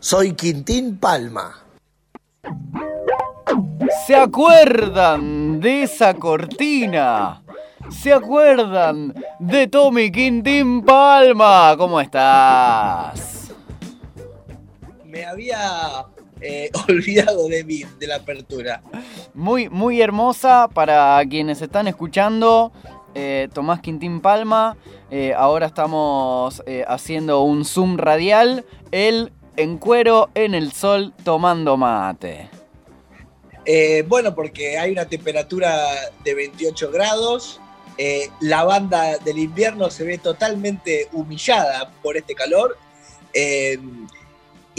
Soy Quintín Palma. ¿Se acuerdan de esa cortina? ¿Se acuerdan de Tommy Quintín Palma? ¿Cómo estás? Me había eh, olvidado de mí, de la apertura. Muy, muy hermosa para quienes están escuchando. eh, Tomás Quintín Palma. Eh, ahora estamos haciendo un zoom radial. Él en cuero en el sol tomando mate. Bueno, porque hay una temperatura de 28 grados. la banda del invierno se ve totalmente humillada por este calor.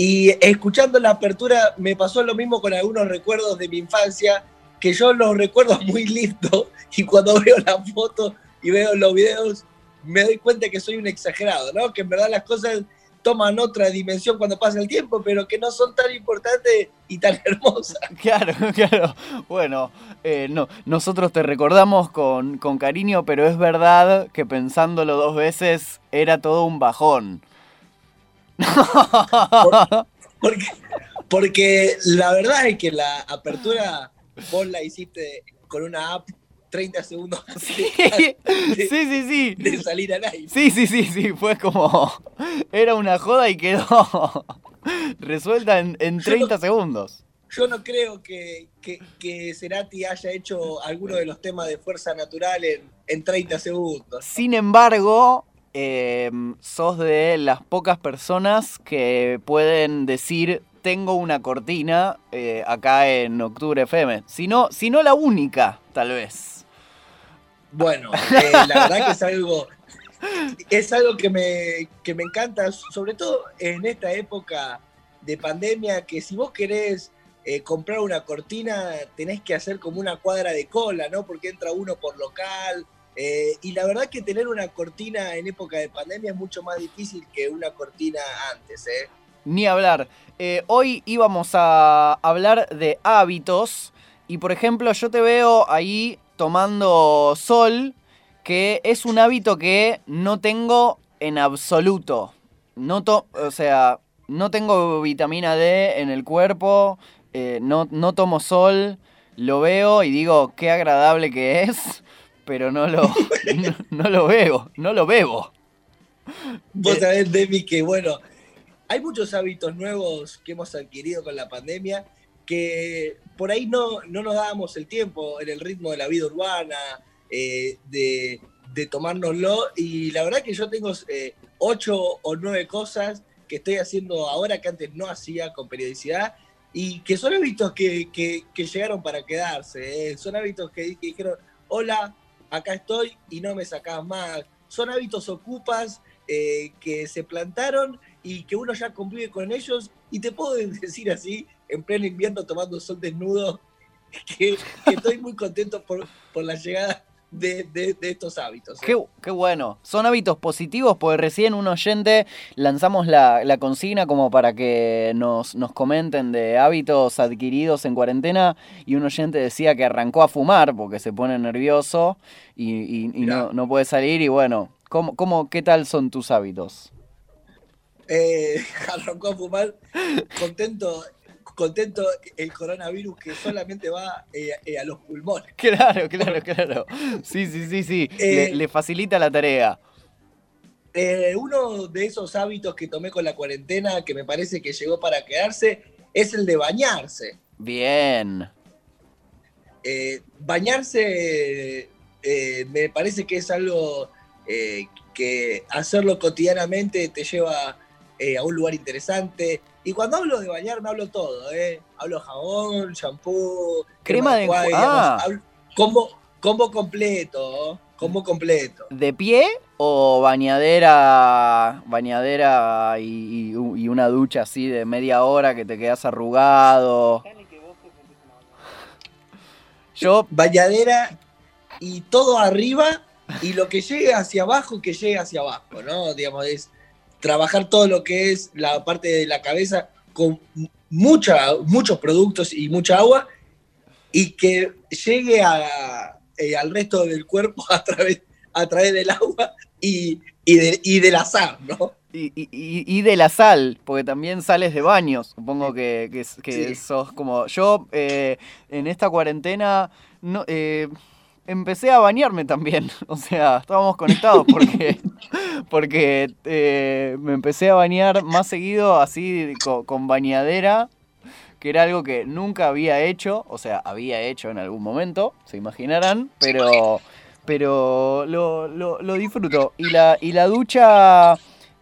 Y escuchando la apertura me pasó lo mismo con algunos recuerdos de mi infancia, que yo los recuerdo muy lindos y cuando veo la foto y veo los videos me doy cuenta que soy un exagerado, ¿no? Que en verdad las cosas toman otra dimensión cuando pasa el tiempo, pero que no son tan importantes y tan hermosas. Claro, claro. Bueno, eh, no, nosotros te recordamos con, con cariño, pero es verdad que pensándolo dos veces era todo un bajón. Porque, porque la verdad es que la apertura vos la hiciste con una app 30 segundos Sí, de, sí, sí, sí. de salir al aire. Sí, sí, sí, sí, fue como... Era una joda y quedó resuelta en, en 30 segundos. Yo no creo que, que, que Cerati haya hecho alguno de los temas de fuerza natural en, en 30 segundos. Sin embargo, eh, sos de las pocas personas que pueden decir tengo una cortina eh, acá en Octubre FM. Si no, la única, tal vez. Bueno, eh, la verdad que es algo, es algo que me, que me encanta, sobre todo en esta época de pandemia, que si vos querés eh, comprar una cortina, tenés que hacer como una cuadra de cola, ¿no? Porque entra uno por local. Eh, y la verdad que tener una cortina en época de pandemia es mucho más difícil que una cortina antes, ¿eh? Ni hablar. Eh, hoy íbamos a hablar de hábitos. Y por ejemplo, yo te veo ahí tomando sol, que es un hábito que no tengo en absoluto. No o sea, no tengo vitamina D en el cuerpo, no, no tomo sol, lo veo y digo qué agradable que es, pero no lo, no, no lo veo, no lo bebo. Vos Eh. sabés, Demi, que bueno, hay muchos hábitos nuevos que hemos adquirido con la pandemia que por ahí no, no nos dábamos el tiempo en el ritmo de la vida urbana, eh, de, de tomárnoslo. Y la verdad que yo tengo eh, ocho o nueve cosas que estoy haciendo ahora que antes no hacía con periodicidad y que son hábitos que, que- que llegaron para quedarse. eh. Son hábitos que, que dijeron, hola, acá estoy y no me sacás más. Son hábitos ocupas eh, que se plantaron y que uno ya convive con ellos. Y te puedo decir así, en pleno invierno tomando sol desnudo, que, que estoy muy contento por, por la llegada de, de- de estos hábitos. ¿eh? Qué, qué bueno. Son hábitos positivos porque recién un oyente lanzamos la, la consigna como para que nos, nos comenten de hábitos adquiridos en cuarentena y un oyente decía que arrancó a fumar porque se pone nervioso y, y- y no, no puede salir y bueno, ¿cómo, cómo, ¿qué tal son tus hábitos? Eh, arrancó a fumar contento, contento el coronavirus que solamente va eh, eh, a los pulmones. Claro, claro, claro. Sí, sí, sí, sí. Eh, le, le facilita la tarea. Eh, uno de esos hábitos que tomé con la cuarentena que me parece que llegó para quedarse es el de bañarse. Bien. Eh, bañarse eh, me parece que es algo eh, que hacerlo cotidianamente te lleva eh, a un lugar interesante. Y cuando hablo de bañarme hablo todo, ¿eh? Hablo jabón, shampoo, Crema de enjuague, ah. hablo- combo, combo completo, combo completo. ¿De pie o bañadera, bañadera y, y una ducha así de media hora que te quedas arrugado? Yo, Bañadera y todo arriba y lo que llegue hacia abajo, que llegue hacia abajo, ¿no? Digamos, es trabajar todo lo que es la parte de la cabeza con mucha, muchos productos y mucha agua y que llegue a, eh, al resto del cuerpo a través, a través del agua y, y, de, y de la sal, ¿no? Y, y- y- y de la sal, porque también sales de baños. Supongo que, que, que Sí. sos como. Yo eh, en esta cuarentena no, eh, empecé a bañarme también. O sea, estábamos conectados porque, porque eh, me empecé a bañar más seguido así co- con, bañadera, que era algo que nunca había hecho. O sea, había hecho en algún momento, se imaginarán, pero, pero lo, lo- lo disfruto. Y la, y la ducha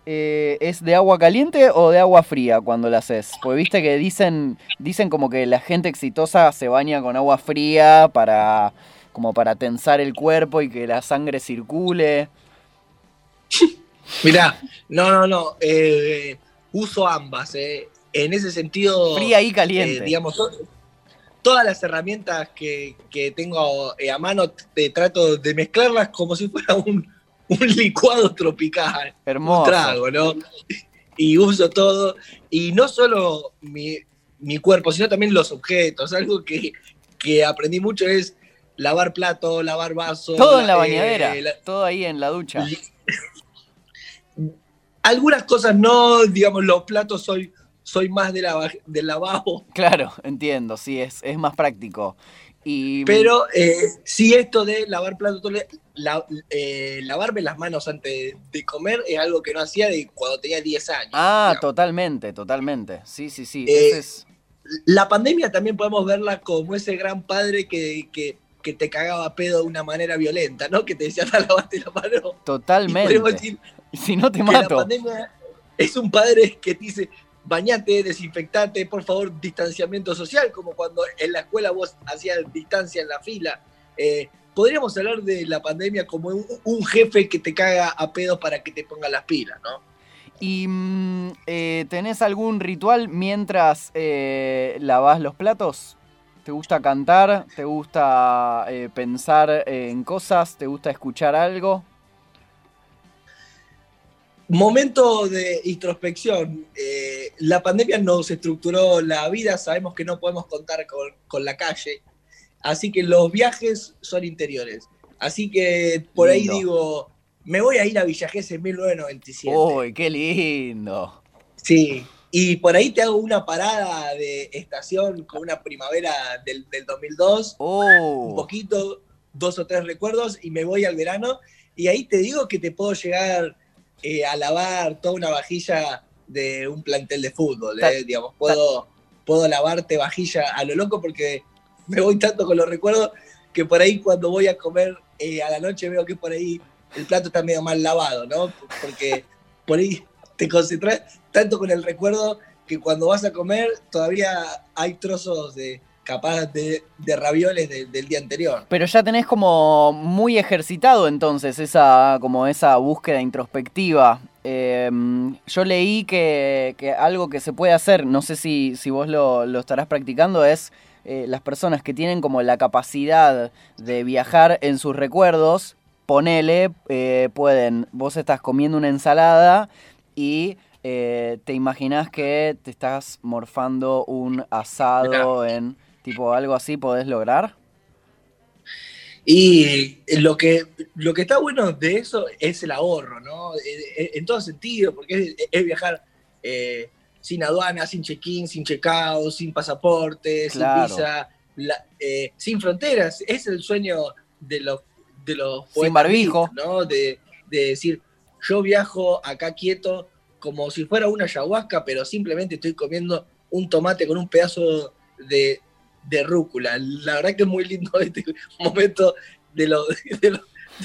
eh, ¿es de agua caliente o de agua fría cuando la haces? Porque viste que dicen, dicen como que la gente exitosa se baña con agua fría para como para tensar el cuerpo y que la sangre circule. Mirá, no, no, no, eh, uso ambas. eh. En ese sentido, Fría y eh, caliente. digamos, to- todas las herramientas que, que tengo eh, a mano, te trato de mezclarlas como si fuera un, un licuado tropical. un Hermoso. trago, ¿no? Y uso todo, y no solo mi, mi cuerpo, sino también los objetos. Algo que, que aprendí mucho es lavar plato, lavar vaso. Todo en la eh, bañadera, la- todo ahí en la ducha. algunas cosas no, digamos, los platos soy, soy más de la, del lavabo, Claro, entiendo, sí, es, es más práctico. Y, pero eh, sí esto de lavar platos, la- eh, lavarme las manos antes de comer es algo que no hacía de cuando tenía 10 años. Ah, digamos. totalmente, totalmente. Sí, sí, sí. Eh, es- la pandemia también podemos verla como ese gran padre que, que, que te cagaba a pedo de una manera violenta, ¿no? Que te decía, "Anda, lavate la mano. Totalmente. decir Si no te que la mato. pandemia es un padre que te dice, bañate, desinfectate, por favor, distanciamiento social, como cuando en la escuela vos hacías distancia en la fila. Eh, podríamos hablar de la pandemia como un, un jefe que te caga a pedos para que te ponga las pilas, ¿no? ¿Y mm, eh, tenés algún ritual mientras eh, lavas los platos? ¿Te gusta cantar? ¿Te gusta eh, pensar en cosas? ¿Te gusta escuchar algo? Momento de introspección. Eh, la pandemia nos estructuró la vida, sabemos que no podemos contar con, con la calle, así que los viajes son interiores. Así que por ahí digo, me voy a ir a Villa Gesell en 1997. ¡Uy, qué lindo! Sí, y por ahí te hago una parada de estación con una primavera del, del 2002, un poquito, dos o tres recuerdos, y me voy al verano, y ahí te digo que te puedo llegar eh, a lavar toda una vajilla de un plantel de fútbol, eh, digamos, puedo, puedo lavarte vajilla a lo loco porque me voy tanto con los recuerdos que por ahí cuando voy a comer eh, a la noche veo que por ahí el plato está medio mal lavado, ¿no? Porque por ahí te concentras tanto con el recuerdo que cuando vas a comer todavía hay trozos de capaz de, de ravioles de- del día anterior. Pero ya tenés como muy ejercitado entonces esa, como esa búsqueda introspectiva. Eh, yo leí que, que algo que se puede hacer, no sé si, si vos lo, lo estarás practicando, es eh, las personas que tienen como la capacidad de viajar en sus recuerdos, ponele, eh, pueden, vos estás comiendo una ensalada y eh, te imaginás que te estás morfando un asado en tipo algo así, ¿podés lograr? Y lo que, lo que está bueno de eso es el ahorro, ¿no? En, todo sentido, porque es, es viajar eh, sin aduana, sin check-in, sin check-out, sin pasaporte, Claro. sin visa, la- eh, sin fronteras. Es el sueño de los, de los Sin barbijo. ¿no? De, de decir, yo viajo acá quieto como si fuera una ayahuasca, pero simplemente estoy comiendo un tomate con un pedazo de, de rúcula. La verdad que es muy lindo este momento de, lo- de lo-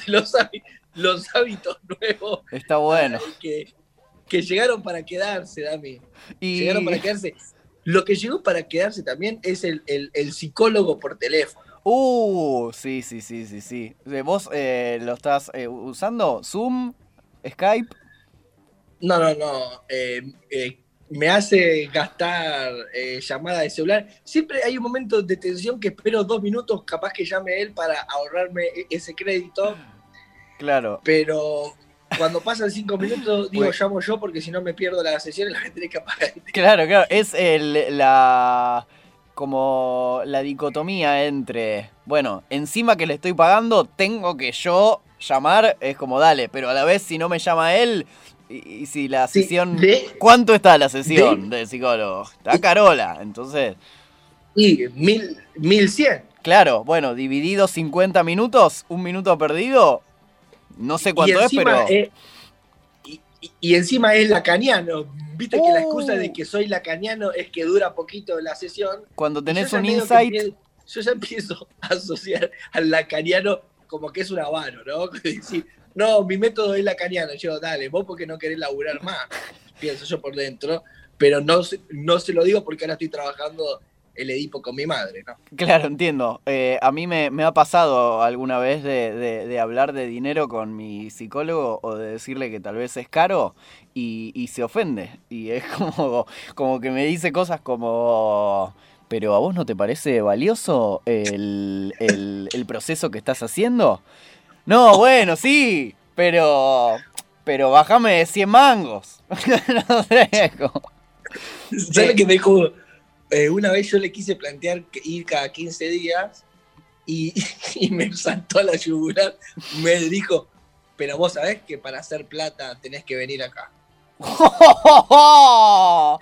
de los, los hábitos nuevos Está bueno. que, que llegaron para quedarse, Dami. Y Llegaron para quedarse. Lo que llegó para quedarse también es el, el- el psicólogo por teléfono. Uh, sí, sí, sí, sí, sí. Eh, ¿Vos eh, lo estás eh, usando? ¿Zoom? ¿Skype? No, no, no. eh, eh, me hace gastar eh, llamada de celular. Siempre hay un momento de tensión que espero dos minutos, capaz que llame él para ahorrarme e- ese crédito. Claro. pero cuando pasan cinco minutos, digo, llamo yo porque si no me pierdo la sesión y la gente tiene que apagar. Claro, claro, es el, la como la dicotomía entre, bueno, encima que le estoy pagando, tengo que yo llamar, es como dale, pero a la vez si no me llama él, y, y si la Sí, sesión... de- ¿Cuánto está la sesión de psicólogo? Está carola, entonces, Y mil, mil cien. claro, bueno, dividido 50 minutos, un minuto perdido, no sé cuánto es, pero... eh, y, y- encima es lacaniano. Viste que la Uh. excusa de que soy lacaniano es que dura poquito la sesión. Cuando tenés un insight, Yo ya empiezo a asociar al lacaniano como que es un avaro, ¿no? Decir, no, mi método es lacaniano. Yo, dale, vos porque no querés laburar más. Pienso yo por dentro. Pero no, se- no se lo digo porque ahora estoy trabajando el Edipo con mi madre, ¿no? Claro, entiendo. Eh, a mí me, me ha pasado alguna vez de, de- de hablar de dinero con mi psicólogo o de decirle que tal vez es caro y, y se ofende. Y es como, como que me dice cosas como, pero ¿a vos no te parece valioso el, el- el proceso que estás haciendo? No, bueno, sí, pero, pero bájame 100 mangos. no sé, como- ¿Sabes lo que me dijo? Eh, una vez yo le quise plantear que ir cada 15 días y, y me saltó a la yugular. Me dijo, pero vos sabés que para hacer plata tenés que venir acá.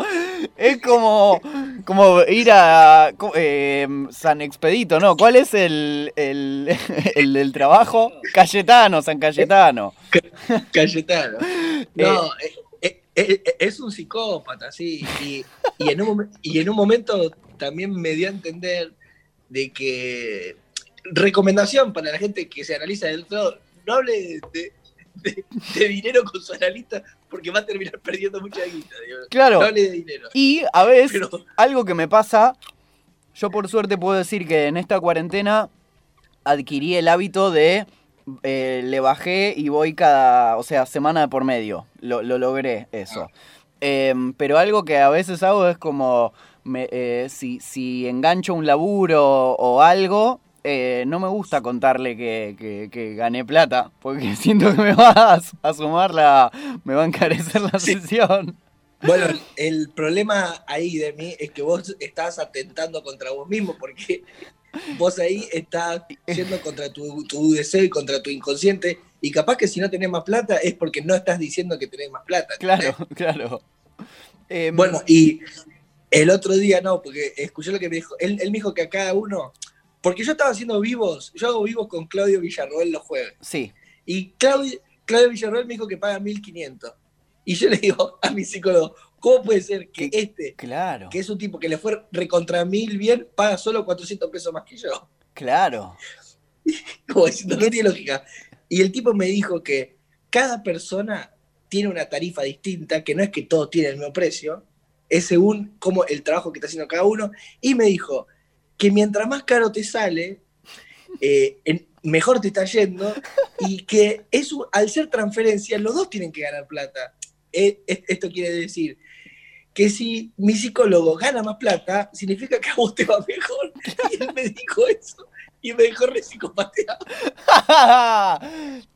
Es como, como ir a eh, San Expedito, ¿no? ¿Cuál es el, el, el del trabajo? Cayetano, San Cayetano. Cayetano. No, eh, eh, eh, es un psicópata, sí. Y, y en un, y en un momento también me dio a entender de que recomendación para la gente que se analiza del todo, no hable de, de- de dinero con su analista porque va a terminar perdiendo mucha guita. digo. Claro. No hable de dinero. Y a veces, Pero algo que me pasa, yo por suerte puedo decir que en esta cuarentena adquirí el hábito de eh, le bajé y voy cada, o sea, semana por medio. Lo, lo logré eso. Em, pero algo que a veces hago es como, me- eh, si, si engancho un laburo o algo, eh, no me gusta contarle que, que- que gané plata, porque siento que me va a, a sumar la, me va a encarecer la Sí. sesión. bueno, el problema ahí de mí es que vos estás atentando contra vos mismo porque vos ahí estás yendo contra tu, tu deseo y contra tu inconsciente y capaz que si no tenés más plata es porque no estás diciendo que tenés más plata. Claro, claro. Em, Bueno, y el otro día no, porque escuché lo que me dijo. Él, él me dijo que a cada uno. Porque yo estaba haciendo vivos, yo hago vivos con Claudio Villarroel los jueves. sí, Y Claudio, Claudio Villarroel me dijo que paga 1500. Y yo le digo a mi psicólogo, ¿cómo puede ser que este, claro, que es un tipo que le fue recontra mil bien, paga solo 400 pesos más que yo? claro. Como diciendo, no tiene lógica. Y el tipo me dijo que cada persona tiene una tarifa distinta, que no es que todos tienen el mismo precio, es según cómo el trabajo que está haciendo cada uno. Y me dijo que mientras más caro te sale, eh, mejor te está yendo y que eso, al ser transferencia, los dos tienen que ganar plata. Eh, es- esto quiere decir que si mi psicólogo gana más plata, significa que a vos te va mejor. Y él me dijo eso y me dejó re psicopateado.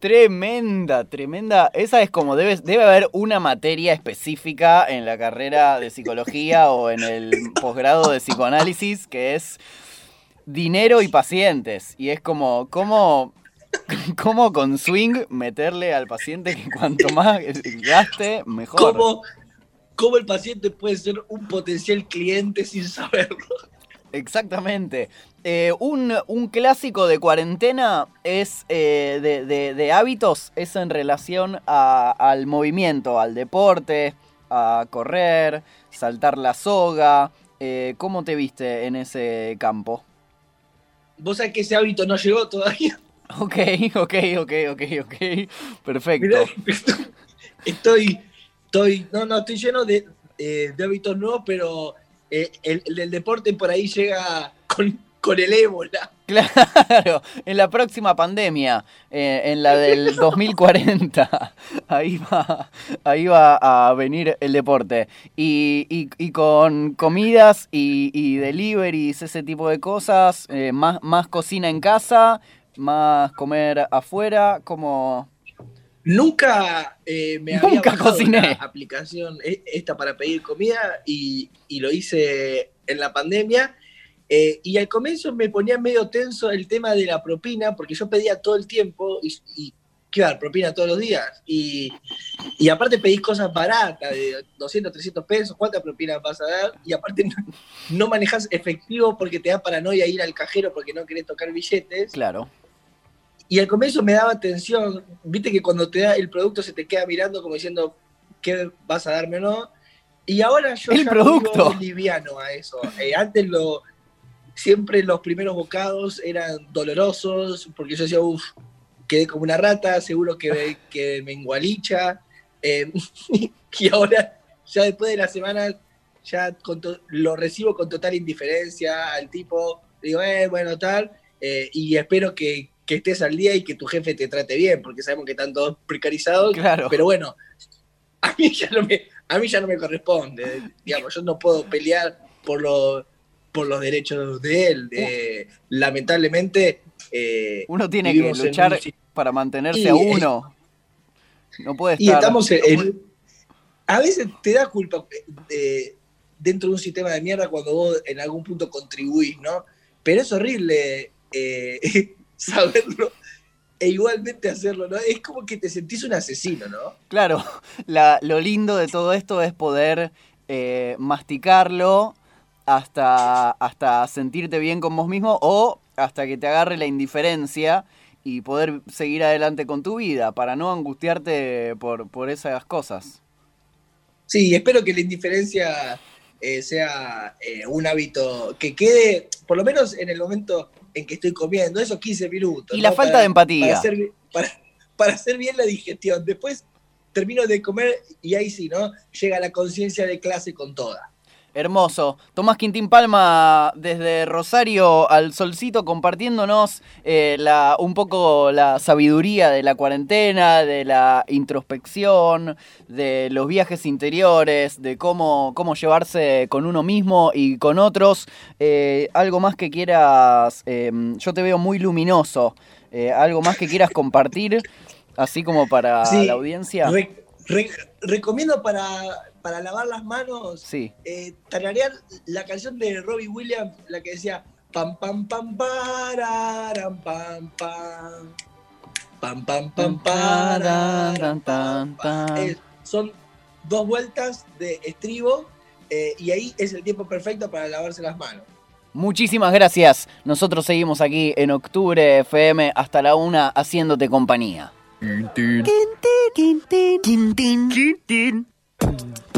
tremenda, tremenda. Esa es como debe, debe haber una materia específica en la carrera de psicología o en el posgrado de psicoanálisis que es dinero y pacientes. Y es como, ¿cómo, cómo con swing meterle al paciente que cuanto más gaste, mejor? ¿Cómo, cómo el paciente puede ser un potencial cliente sin saberlo? Exactamente. Eh, un, un clásico de cuarentena es eh, de, de- de hábitos, es en relación a- al movimiento, al deporte, a correr, saltar la soga. Eh, ¿Cómo te viste en ese campo? Vos sabés que ese hábito no llegó todavía. Ok, ok, ok, ok, ok. Perfecto. Mirá, estoy, estoy, no, no, estoy lleno de, de hábitos nuevos, pero el, el del deporte por ahí llega con, con el ébola. Claro, en la próxima pandemia, eh, en la del 2040, ahí va, ahí va a venir el deporte. Y, y- y con comidas y, y deliveries, ese tipo de cosas, eh, más, más cocina en casa, más comer afuera, como... Nunca eh, me había Nunca bajado cociné. aplicación e- esta para pedir comida y, y lo hice en la pandemia. Eh, y al comienzo me ponía medio tenso el tema de la propina, porque yo pedía todo el tiempo y, y ¿qué iba a dar? propina todos los días. Y, y aparte pedí cosas baratas, de 200, 300 pesos, ¿cuánta propina vas a dar? Y aparte no, no manejas efectivo porque te da paranoia ir al cajero porque no querés tocar billetes. Claro. Y al comienzo me daba atención, viste que cuando te da el producto se te queda mirando como diciendo qué vas a darme o no. Y ahora yo El ya producto. vivo liviano a eso. Eh, antes lo siempre los primeros bocados eran dolorosos porque yo decía, uff, quedé como una rata, seguro que, que me engualicha. Eh, y ahora, ya después de las semanas, ya con lo recibo con total indiferencia al tipo, digo, eh, bueno, tal, eh, y espero que, que estés al día y que tu jefe te trate bien, porque sabemos que están todos precarizados, Claro. pero bueno, a mí ya no me, a mí ya no me corresponde, digamos, yo no puedo pelear por, lo- por los derechos de él. eh, lamentablemente... eh, Uno tiene que luchar un para mantenerse Y, a uno. No puede estar. Y estamos en, en- A veces te da culpa eh, dentro de un sistema de mierda cuando vos en algún punto contribuís, ¿no? Pero es horrible eh, saberlo e igualmente hacerlo, ¿no? Es como que te sentís un asesino, ¿no? Claro, la- lo lindo de todo esto es poder eh, masticarlo hasta, hasta sentirte bien con vos mismo o hasta que te agarre la indiferencia y poder seguir adelante con tu vida para no angustiarte por, por esas cosas. Sí, espero que la indiferencia eh, sea eh, un hábito que quede, por lo menos en el momento en que estoy comiendo, esos 15 minutos. Y la ¿no? falta Para- de empatía. Para hacer, para- para hacer bien la digestión. Después termino de comer y ahí sí, ¿no? Llega la conciencia de clase con toda. Hermoso. Tomás Quintín Palma desde Rosario al Solcito compartiéndonos eh, la, un poco la sabiduría de la cuarentena, de la introspección, de los viajes interiores, de cómo, cómo llevarse con uno mismo y con otros. Eh, algo más que quieras, eh, yo te veo muy luminoso, Eh, algo más que quieras compartir, así como para Sí, la audiencia. Re- re- recomiendo para, para lavar las manos Sí. eh, tararear la canción de Robbie Williams, la que decía pam pam pam pararam, pam pam pam pam pam pararam, pam, pam. Eh, son dos vueltas de estribo eh, y ahí es el tiempo perfecto para lavarse las manos. Muchísimas gracias. Nosotros seguimos aquí en Octubre FM hasta la una haciéndote compañía. Quintín, Quintín, Quintín, Quintín, Quintín,